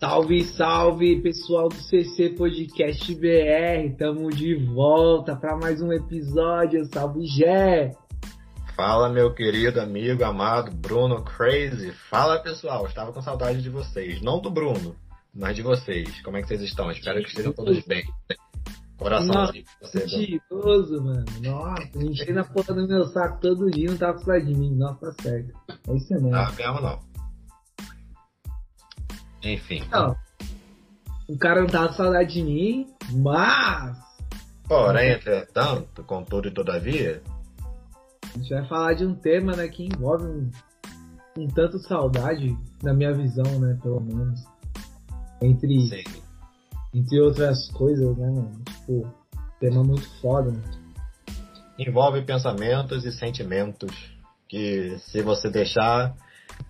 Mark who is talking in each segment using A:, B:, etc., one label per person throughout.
A: Salve, salve, pessoal do CC Podcast BR. Tamo de volta para mais um episódio. Salve, Gé.
B: Fala, meu querido amigo amado Bruno Crazy. Fala, pessoal. Estava com saudade de vocês. Não do Bruno, mas de vocês. Como é que vocês estão? Espero que estejam todos bem.
A: Coraçãozinho. Mentiroso, mano. Nossa, gente na porra do meu saco todo dia não tava precisando de mim. Nossa, tá certo. É isso mesmo.
B: Ah, mesmo não. Enfim.
A: Não. O cara não tava com saudade de mim, mas.
B: Porém, entretanto, contudo e todavia.
A: A gente vai falar de um tema, né, que envolve um, um tanto saudade, na minha visão, né, pelo menos. Entre. Sim. Entre outras coisas, né, mano? Tipo, tema muito foda, né?
B: Envolve pensamentos e sentimentos que, se você deixar,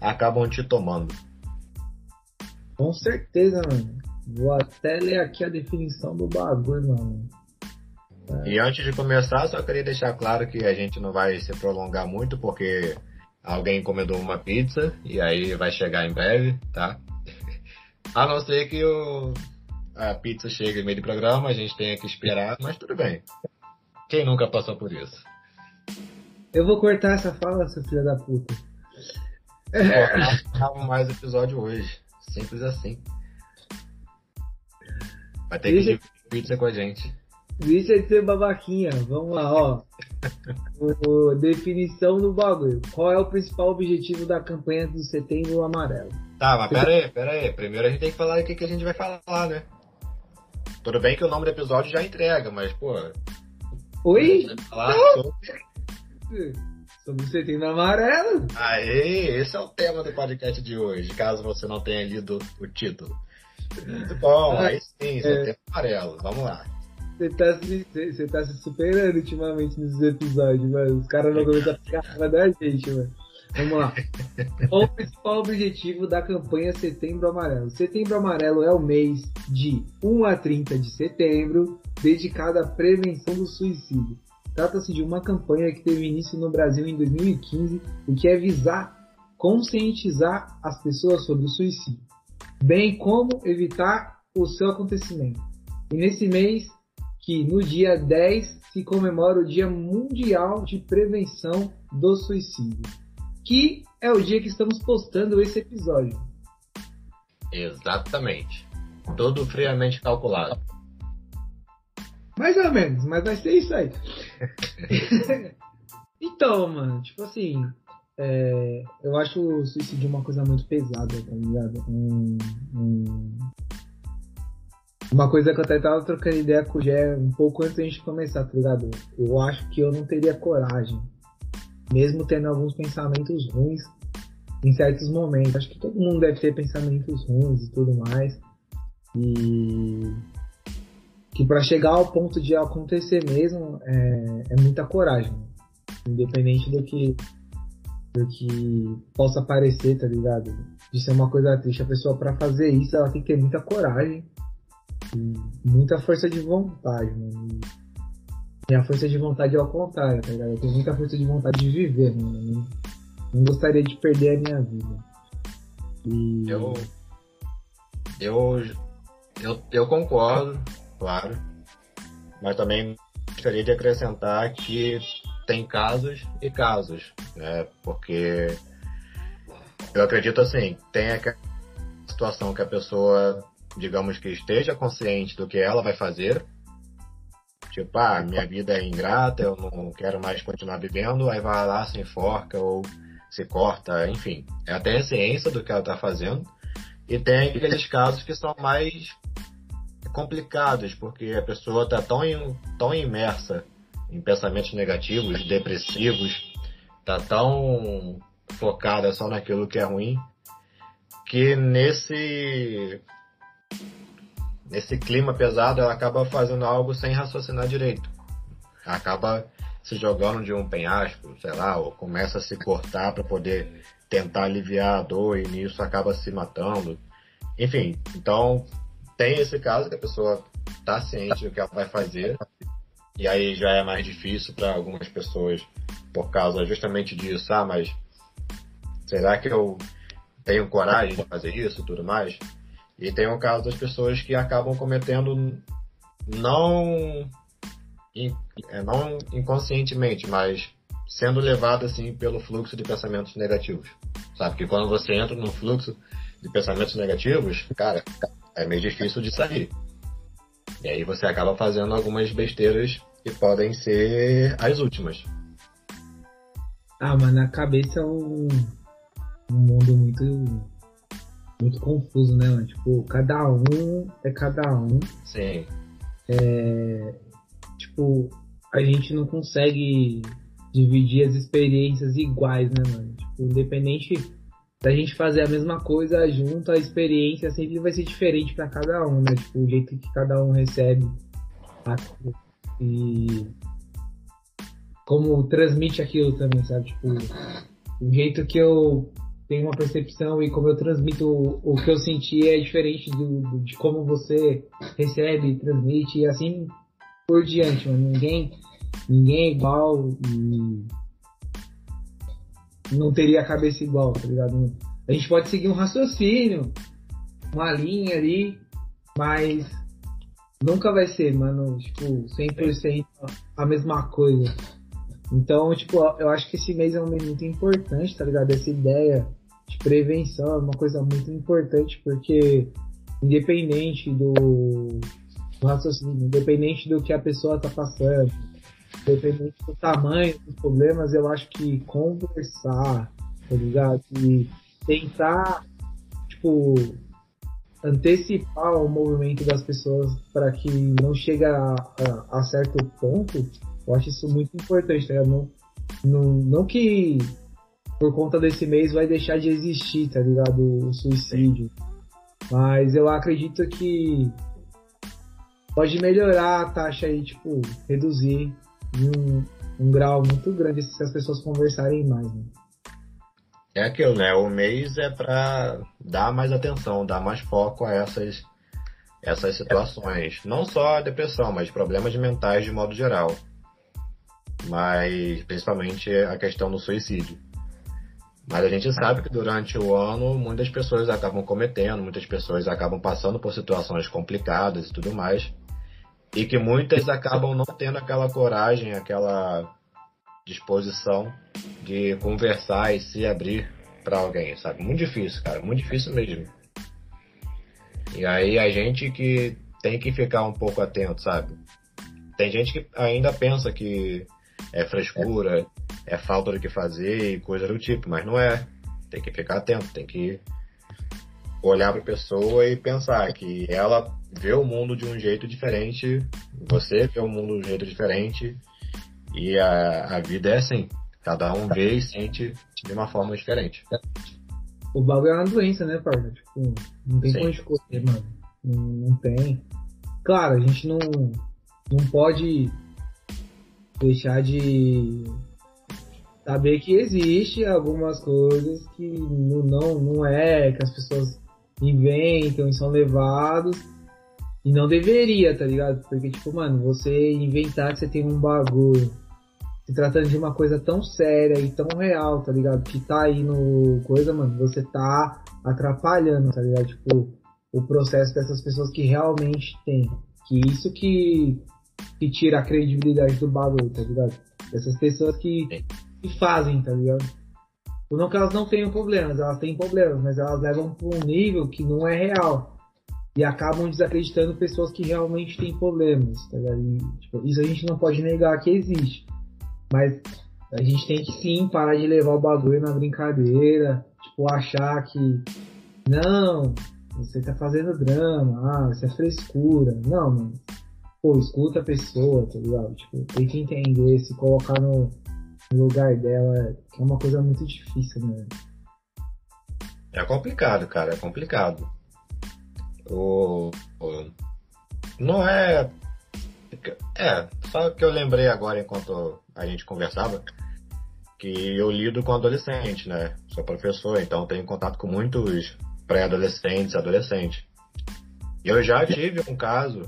B: acabam te tomando.
A: Com certeza, mano. Vou até ler aqui a definição do bagulho, mano.
B: É. E antes de começar, só queria deixar claro que a gente não vai se prolongar muito, porque alguém encomendou uma pizza e aí vai chegar em breve, tá? A não ser que o, a pizza chegue no meio do programa, a gente tenha que esperar, mas tudo bem. Quem nunca passou por isso?
A: Eu vou cortar essa fala, seu filho da puta.
B: Ó, mais episódio hoje. Simples assim. Vai ter Deixa... que dividir pizza com a gente.
A: Deixa de ser babaquinha. Vamos lá, ó. o, definição do bagulho. Qual é o principal objetivo da campanha do Setembro Amarelo?
B: Tá, mas pera aí, pera aí. Primeiro a gente tem que falar o que, que a gente vai falar, né? Tudo bem que o nome do episódio já entrega, mas, pô.
A: Oi? Falar sobre sobre o setembro amarelo.
B: Aê, esse é o tema do podcast de hoje, caso você não tenha lido o título. Muito bom, ah, aí sim, setembro é... amarelo, vamos lá.
A: Você tá, se, você tá se superando ultimamente nesses episódios, mano. Os caras não começam a ficar da gente, mano. Vamos lá. Qual o principal objetivo da campanha Setembro Amarelo? Setembro Amarelo é o mês de 1 a 30 de setembro dedicado à prevenção do suicídio. Trata-se de uma campanha que teve início no Brasil em 2015 e que é visar conscientizar as pessoas sobre o suicídio, bem como evitar o seu acontecimento. E nesse mês, que no dia 10 se comemora o Dia Mundial de Prevenção do Suicídio, que é o dia que estamos postando esse episódio.
B: Exatamente. Todo friamente calculado.
A: Mais ou menos, mas vai ser isso aí. então, mano, tipo assim, é, eu acho o suicídio uma coisa muito pesada, tá ligado? Um, um, uma coisa que eu até tava trocando ideia com o Gé um pouco antes da gente começar, tá ligado? Eu acho que eu não teria coragem, mesmo tendo alguns pensamentos ruins em certos momentos. Acho que todo mundo deve ter pensamentos ruins e tudo mais. E que para chegar ao ponto de acontecer mesmo é, é muita coragem, independente do que do que possa parecer, tá ligado? De ser uma coisa triste, a pessoa para fazer isso ela tem que ter muita coragem e muita força de vontade, mano. E a força de vontade é ao contrário, tá ligado? Eu tenho muita força de vontade de viver, mano. Não, não gostaria de perder a minha vida.
B: E... Eu, eu, eu, eu concordo claro. Mas também gostaria de acrescentar que tem casos e casos, né? Porque eu acredito assim, tem a situação que a pessoa, digamos que esteja consciente do que ela vai fazer, tipo, ah, minha vida é ingrata, eu não quero mais continuar vivendo, aí vai lá, se enforca ou se corta, enfim. É até a ciência do que ela está fazendo. E tem aqueles casos que são mais complicadas, porque a pessoa está tão, tão imersa em pensamentos negativos, depressivos, está tão focada só naquilo que é ruim, que nesse nesse clima pesado ela acaba fazendo algo sem raciocinar direito. Acaba se jogando de um penhasco, sei lá, ou começa a se cortar para poder tentar aliviar a dor e nisso acaba se matando. Enfim, então tem esse caso que a pessoa está ciente do que ela vai fazer, e aí já é mais difícil para algumas pessoas por causa justamente disso. Ah, mas será que eu tenho coragem de fazer isso e tudo mais? E tem o caso das pessoas que acabam cometendo não, é, não inconscientemente, mas sendo levado assim pelo fluxo de pensamentos negativos. Sabe que quando você entra num fluxo de pensamentos negativos, cara, é meio difícil de sair. E aí você acaba fazendo algumas besteiras que podem ser as últimas.
A: Ah, mas na cabeça é um, um mundo muito muito confuso, né, mano? Tipo, cada um é cada um.
B: Sim.
A: É, tipo, a gente não consegue dividir as experiências iguais, né, mano? Tipo, independente da gente fazer a mesma coisa junto, a experiência sempre vai ser diferente para cada um, né? Tipo, o jeito que cada um recebe e como transmite aquilo também, sabe? Tipo, o jeito que eu tenho uma percepção e como eu transmito o, o que eu senti é diferente do, do, de como você recebe, transmite e assim por diante, mano. Ninguém, ninguém é igual e não teria a cabeça igual, tá ligado? A gente pode seguir um raciocínio, uma linha ali, mas nunca vai ser, mano, tipo, 100% a mesma coisa. Então, tipo, eu acho que esse mês é um mês muito importante, tá ligado? Essa ideia de prevenção é uma coisa muito importante, porque independente do, do raciocínio, independente do que a pessoa tá passando, Independente do tamanho dos problemas, eu acho que conversar, tá ligado? E tentar, tipo, antecipar o movimento das pessoas para que não chegue a, a, a, certo ponto, eu acho isso muito importante, tá ligado? Não, não, não que por conta desse mês vai deixar de existir, tá ligado? O suicídio. Mas eu acredito que pode melhorar a taxa aí, tipo, reduzir um, um grau muito grande se as pessoas conversarem mais. Né?
B: É aquilo, né? O mês é para dar mais atenção, dar mais foco a essas, essas situações. Não só a depressão, mas problemas mentais de modo geral. Mas principalmente a questão do suicídio. Mas a gente sabe que durante o ano muitas pessoas acabam cometendo, muitas pessoas acabam passando por situações complicadas e tudo mais. E que muitas acabam não tendo aquela coragem, aquela disposição de conversar e se abrir para alguém, sabe? Muito difícil, cara, muito difícil mesmo. E aí a gente que tem que ficar um pouco atento, sabe? Tem gente que ainda pensa que é frescura, é falta do que fazer e coisa do tipo, mas não é. Tem que ficar atento, tem que olhar para a pessoa e pensar que ela vê o mundo de um jeito diferente, você vê o mundo de um jeito diferente e a, a vida é assim. Cada um vê e sente de uma forma diferente.
A: O bagulho é uma doença, né, parça? Tipo, não tem como escolher, mano. Não, não tem. Claro, a gente não, não pode deixar de saber que existe algumas coisas que não, não é, que as pessoas inventam e são levados. E não deveria, tá ligado? Porque, tipo, mano, você inventar que você tem um bagulho se tratando de uma coisa tão séria e tão real, tá ligado? Que tá aí no coisa, mano, você tá atrapalhando, tá ligado? Tipo, o processo dessas pessoas que realmente tem. Que isso que, que tira a credibilidade do bagulho, tá ligado? Essas pessoas que, que fazem, tá ligado? Não que elas não tenham problemas, elas têm problemas, mas elas levam para um nível que não é real. E acabam desacreditando pessoas que realmente têm problemas. Tá tipo, isso a gente não pode negar que existe. Mas a gente tem que sim parar de levar o bagulho na brincadeira. Tipo, achar que. Não, você tá fazendo drama, ah, isso é frescura. Não, mano. Pô, escuta a pessoa, tá ligado? Tipo, tem que entender, se colocar no, no lugar dela, que é uma coisa muito difícil, né?
B: É complicado, cara, é complicado. O, o, não é. É, só que eu lembrei agora enquanto a gente conversava que eu lido com adolescentes, né? Sou professor, então tenho contato com muitos pré-adolescentes, adolescentes. Eu já tive um caso,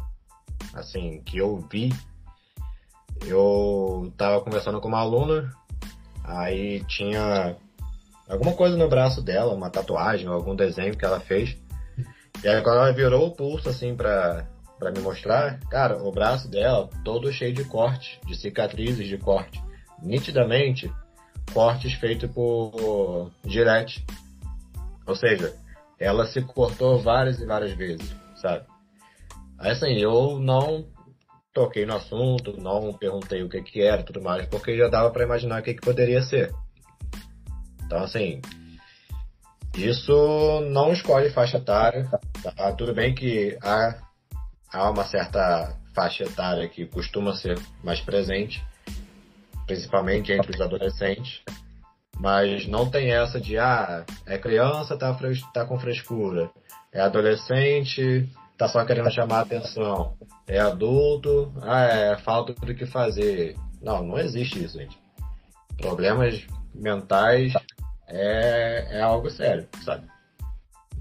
B: assim, que eu vi eu tava conversando com uma aluna, aí tinha alguma coisa no braço dela, uma tatuagem ou algum desenho que ela fez. E aí quando ela virou o pulso assim pra, pra me mostrar, cara, o braço dela todo cheio de corte, de cicatrizes de corte. Nitidamente, cortes feitos por Gillette. Ou seja, ela se cortou várias e várias vezes, sabe? Aí assim, eu não toquei no assunto, não perguntei o que que era e tudo mais, porque já dava para imaginar o que que poderia ser. Então assim, isso não escolhe faixa etária. Tá? Tudo bem que há, há uma certa faixa etária que costuma ser mais presente, principalmente entre os adolescentes, mas não tem essa de, ah, é criança, tá, tá com frescura, é adolescente, tá só querendo chamar a atenção, é adulto, ah, é falta do que fazer. Não, não existe isso, gente. Problemas mentais é, é algo sério, sabe?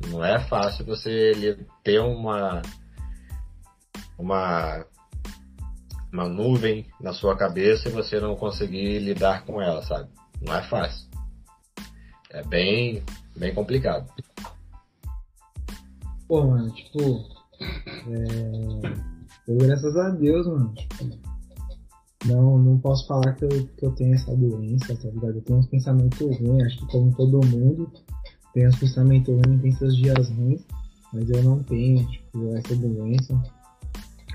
B: Não é fácil você ter uma uma uma nuvem na sua cabeça e você não conseguir lidar com ela, sabe? Não é fácil. É bem, bem complicado.
A: Pô, mano, tipo, é... eu, graças a Deus, mano, não, não posso falar que eu, que eu tenho essa doença, tá ligado? Eu tenho uns pensamentos ruins, acho que como todo mundo tem uns pensamentos ruins, tem seus dias ruins, mas eu não tenho, tipo, essa doença.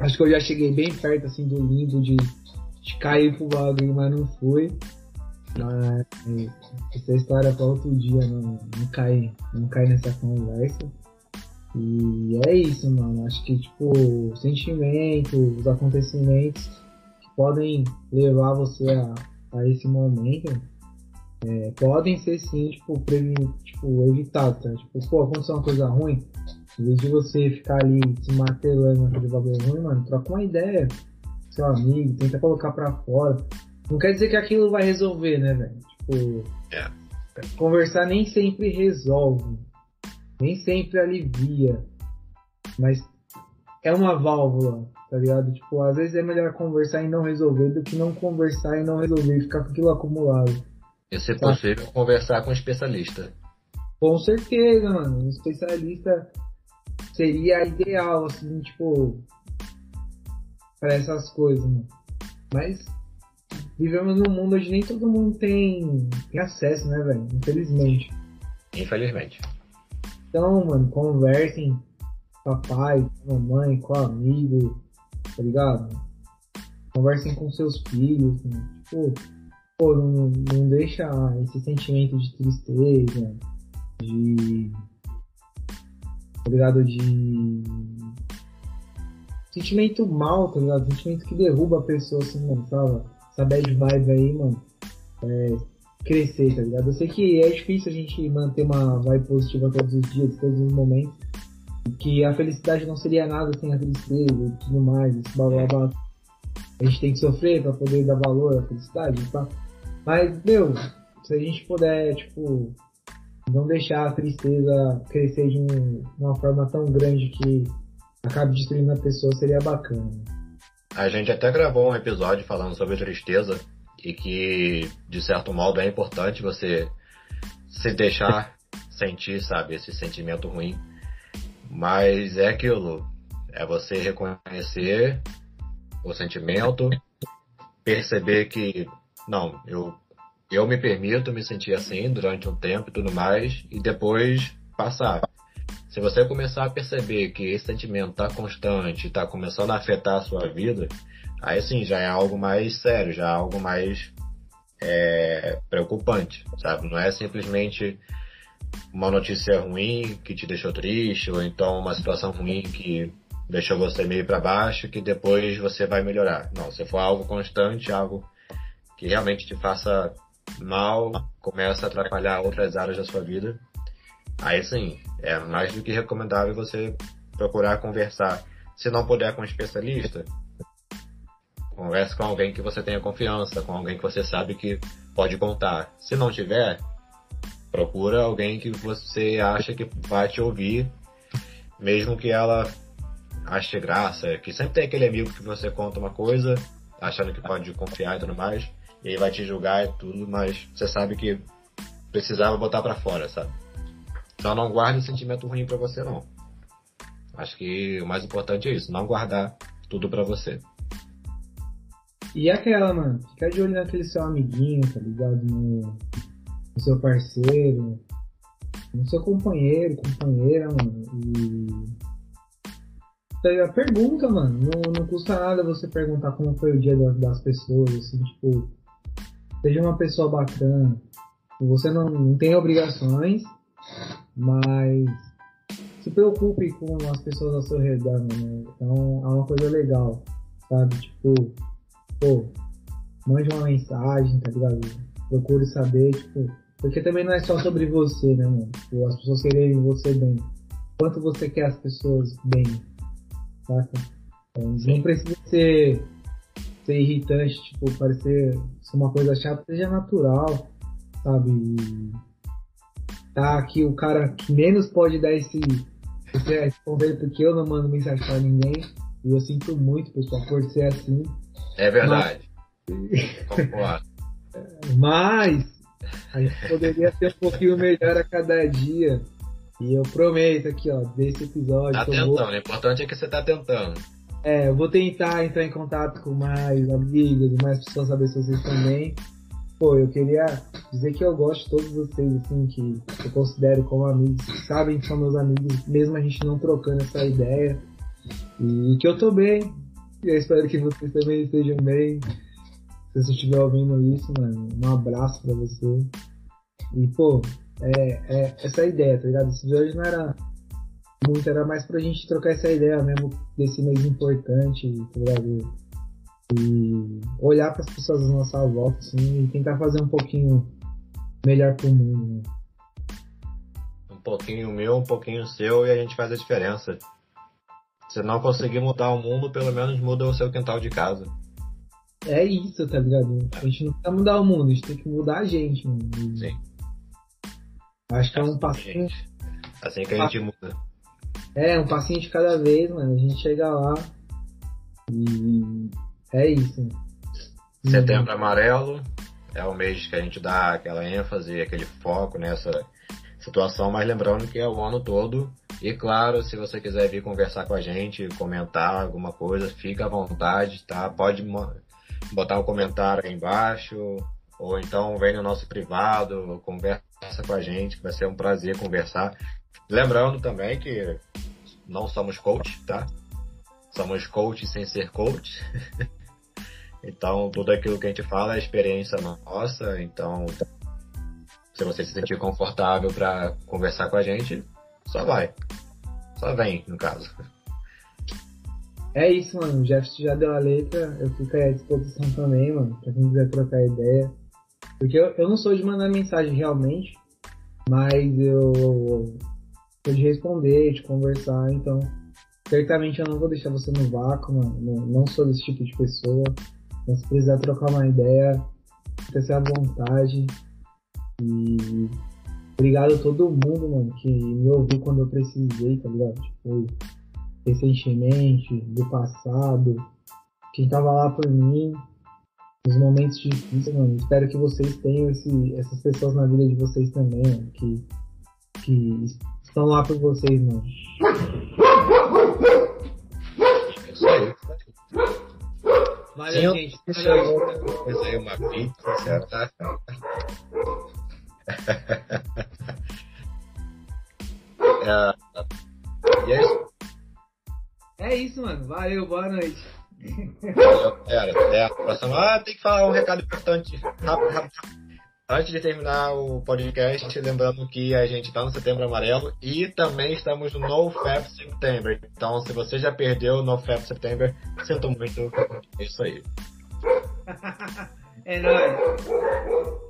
A: Acho que eu já cheguei bem perto, assim, do limbo de, de cair pro bagulho, mas não fui. Mas essa história para outro dia, não, não cai, não cai nessa conversa. E é isso, mano. Acho que, tipo, os sentimentos, os acontecimentos podem levar você a, a esse momento é, podem ser sim, tipo, tipo, evitados, tá? Tipo, pô, aconteceu uma coisa ruim, em vez de você ficar ali se martelando naquele bagulho ruim, mano, troca uma ideia com seu amigo, tenta colocar pra fora. Não quer dizer que aquilo vai resolver, né, velho? Tipo,
B: é.
A: conversar nem sempre resolve, nem sempre alivia, mas é uma válvula tá ligado? Tipo, às vezes é melhor conversar e não resolver do que não conversar e não resolver e ficar com aquilo acumulado.
B: E se tá? possível, conversar com um especialista.
A: Com certeza, mano. Um especialista seria ideal, assim, tipo, para essas coisas, mano. Mas vivemos num mundo onde nem todo mundo tem, tem acesso, né, velho? Infelizmente.
B: Infelizmente.
A: Então, mano, conversem com a pai, com a mamãe, com o amigo, tá ligado? Conversem com seus filhos, tipo, pô, não, não deixa esse sentimento de tristeza, de. tá ligado? De. Sentimento mal, tá ligado? Sentimento que derruba a pessoa, assim, mano, sabe? Essa bad vibe aí, mano. É, crescer, tá ligado? Eu sei que é difícil a gente manter uma vibe positiva todos os dias, todos os momentos que a felicidade não seria nada sem a tristeza e tudo mais, esse blá blá blá. A gente tem que sofrer para poder dar valor à felicidade, tá? Mas, meu, se a gente puder, tipo, não deixar a tristeza crescer de um, uma forma tão grande que acabe destruindo a pessoa, seria bacana.
B: A gente até gravou um episódio falando sobre tristeza e que, de certo modo, é importante você se deixar sentir, sabe, esse sentimento ruim mas é aquilo. É você reconhecer o sentimento, perceber que, não, eu, eu me permito me sentir assim durante um tempo e tudo mais, e depois passar. Se você começar a perceber que esse sentimento está constante, está começando a afetar a sua vida, aí sim já é algo mais sério, já é algo mais é, preocupante, sabe? Não é simplesmente uma notícia ruim que te deixou triste, ou então uma situação ruim que deixou você meio para baixo, que depois você vai melhorar. Não, se for algo constante, algo que realmente te faça mal, começa a atrapalhar outras áreas da sua vida, aí sim, é mais do que recomendável você procurar conversar. Se não puder com um especialista, converse com alguém que você tenha confiança, com alguém que você sabe que pode contar. Se não tiver, Procura alguém que você acha que vai te ouvir, mesmo que ela ache graça. Que sempre tem aquele amigo que você conta uma coisa, achando que pode confiar e tudo mais, e aí vai te julgar e tudo, mas você sabe que precisava botar para fora, sabe? Então não guarde sentimento ruim para você não. Acho que o mais importante é isso, não guardar tudo para você.
A: E aquela, mano, fica de olho naquele seu amiguinho, tá ligado? No, no seu parceiro, no seu companheiro, companheira, mano. E. Tá pergunta, mano. Não, não custa nada você perguntar como foi o dia das, das pessoas, assim, tipo. Seja uma pessoa bacana. Você não, não tem obrigações, mas se preocupe com as pessoas ao seu redor, mano. Então é uma coisa legal, sabe? Tipo, pô, mande uma mensagem, tá ligado? Procure saber, tipo, porque também não é só sobre você, né, mano? Tipo, as pessoas querem você bem. Quanto você quer as pessoas bem, saca? Então, não precisa ser, ser irritante, tipo, parecer uma coisa chata, seja natural, sabe? E tá aqui o cara que menos pode dar esse, esse responder porque eu não mando mensagem pra ninguém. E eu sinto muito, pessoal, por ser assim.
B: É verdade. Mas,
A: Mas a gente poderia ser um pouquinho melhor a cada dia. E eu prometo aqui, ó, desse episódio.
B: Tá tentando, vou... o importante é que você tá tentando.
A: É, eu vou tentar entrar em contato com mais amigos, mais pessoas saber se vocês também. Pô, eu queria dizer que eu gosto de todos vocês, assim, que eu considero como amigos, que sabem que são meus amigos, mesmo a gente não trocando essa ideia. E que eu tô bem. E eu espero que vocês também estejam bem. Se você estiver ouvindo isso, mano, um abraço pra você. E, pô, é, é essa ideia, tá ligado? Esse vídeo não era muito, era mais pra gente trocar essa ideia mesmo desse mês importante, tá ligado? E olhar para as pessoas à nossa volta, assim, e tentar fazer um pouquinho melhor pro mundo. Né?
B: Um pouquinho meu, um pouquinho seu, e a gente faz a diferença. Se não conseguir mudar o mundo, pelo menos muda o seu quintal de casa.
A: É isso, tá ligado? A gente não precisa mudar o mundo, a gente tem que mudar a gente, mano.
B: Sim.
A: Acho que é um passinho.
B: Assim que a gente muda.
A: É, um passinho de cada vez, mano. A gente chega lá e é isso.
B: Setembro amarelo é o mês que a gente dá aquela ênfase, aquele foco nessa situação, mas lembrando que é o ano todo. E claro, se você quiser vir conversar com a gente, comentar alguma coisa, fica à vontade, tá? Pode botar um comentário aí embaixo, ou então vem no nosso privado, conversa com a gente, que vai ser um prazer conversar. Lembrando também que não somos coach, tá? Somos coach sem ser coach. então, tudo aquilo que a gente fala é experiência nossa. Então, se você se sentir confortável para conversar com a gente, só vai. Só vem, no caso.
A: É isso, mano. O Jefferson já deu a letra. Eu fico à disposição também, mano. Pra quem quiser trocar ideia. Porque eu, eu não sou de mandar mensagem realmente. Mas eu sou de responder, de conversar. Então, certamente eu não vou deixar você no vácuo, mano. Não, não sou desse tipo de pessoa. Então, se precisar trocar uma ideia, fica à vontade. E obrigado a todo mundo, mano, que me ouviu quando eu precisei, tá ligado? Tipo, recentemente, do passado, quem tava lá por mim, nos momentos difíceis, mano. Espero que vocês tenham esse, essas pessoas na vida de vocês também, mano, que, que estão lá por vocês, mano.
B: É aí.
A: Valeu, gente.
B: Valeu. aí, uma pizza, certo? é, e é isso.
A: É isso, mano. Valeu, boa noite.
B: Valeu, galera. Até a próxima. Ah, tem que falar um recado importante. Rápido, rápido. Antes de terminar o podcast, lembrando que a gente está no Setembro Amarelo e também estamos no NoFap September. Então, se você já perdeu o NoFap September, sinto muito. É isso aí.
A: é nóis.